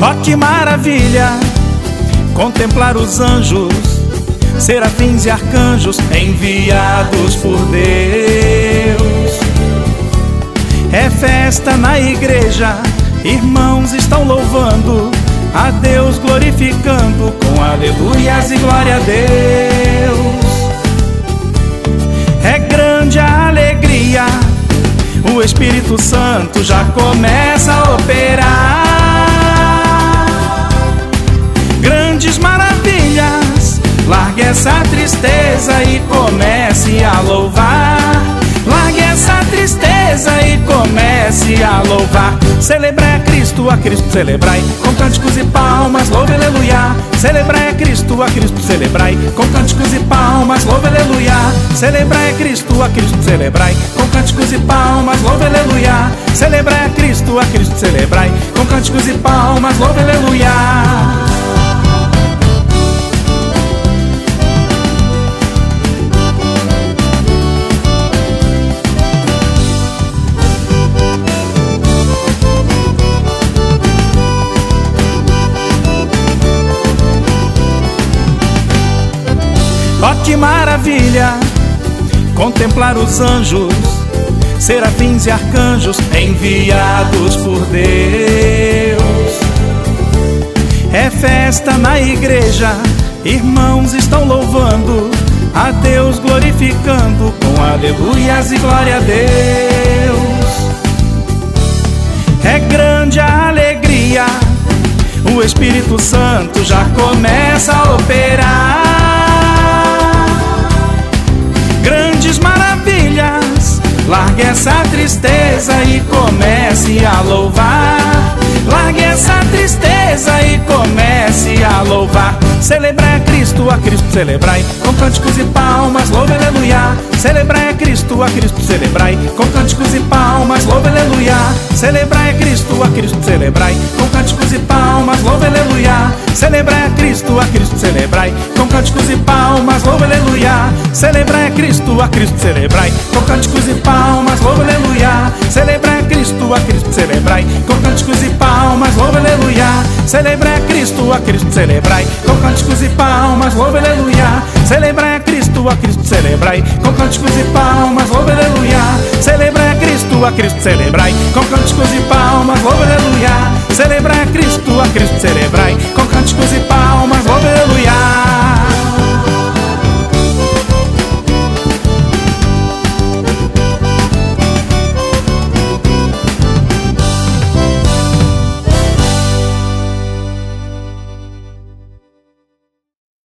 Oh, que maravilha contemplar os anjos, serafins e arcanjos enviados por Deus. É festa na igreja, irmãos estão louvando a Deus, glorificando com aleluias e glória a Deus. É grande a alegria, o Espírito Santo já começa a operar. grandes maravilhas. Largue essa tristeza e comece a louvar. Comece a louvar. Celebrai a Cristo, a Cristo celebrai. Com cânticos e palmas, louve aleluia. Celebrai a Cristo, a Cristo celebrai. Com cânticos e palmas, louve aleluia. Celebrai a Cristo, a Cristo celebrai. Com cânticos e palmas, louve aleluia. Celebrai a Cristo, a Cristo celebrai. Com cânticos e palmas, louve aleluia. Oh, que maravilha contemplar os anjos, serafins e arcanjos enviados por Deus. É festa na igreja, irmãos estão louvando a Deus, glorificando com aleluias e glória a Deus. É grande a alegria, o Espírito Santo já começa Largue essa tristeza e comece a louvar. Largue essa tristeza e comece a louvar. Celebrai a Cristo, a Cristo celebrai. Com cânticos e palmas, louve aleluia. Celebrai a Cristo, a Cristo celebrai. Com cânticos e palmas, louve aleluia. Celebrai a Cristo, a Cristo celebrai. Com cânticos e palmas, louve. Celebrai a Cristo, a Cristo celebrai. Com cânticos e palmas, louve aleluia. Celebrai a Cristo, a Cristo celebrai. Com cânticos e palmas, louve aleluia. Celebrai a Cristo, a Cristo celebrai. Com cânticos e palmas, louve aleluia. Celebrai a Cristo, a Cristo celebrai. Com cânticos e palmas, louve aleluia. Celebrai a Cristo, a Cristo celebrai. Com cânticos e palmas, louve aleluia. Celebrai a Cristo, a Cristo celebrai. Com cânticos e palmas, louve aleluia. Celebrai sua crespo cerebrai é com cânticos e pau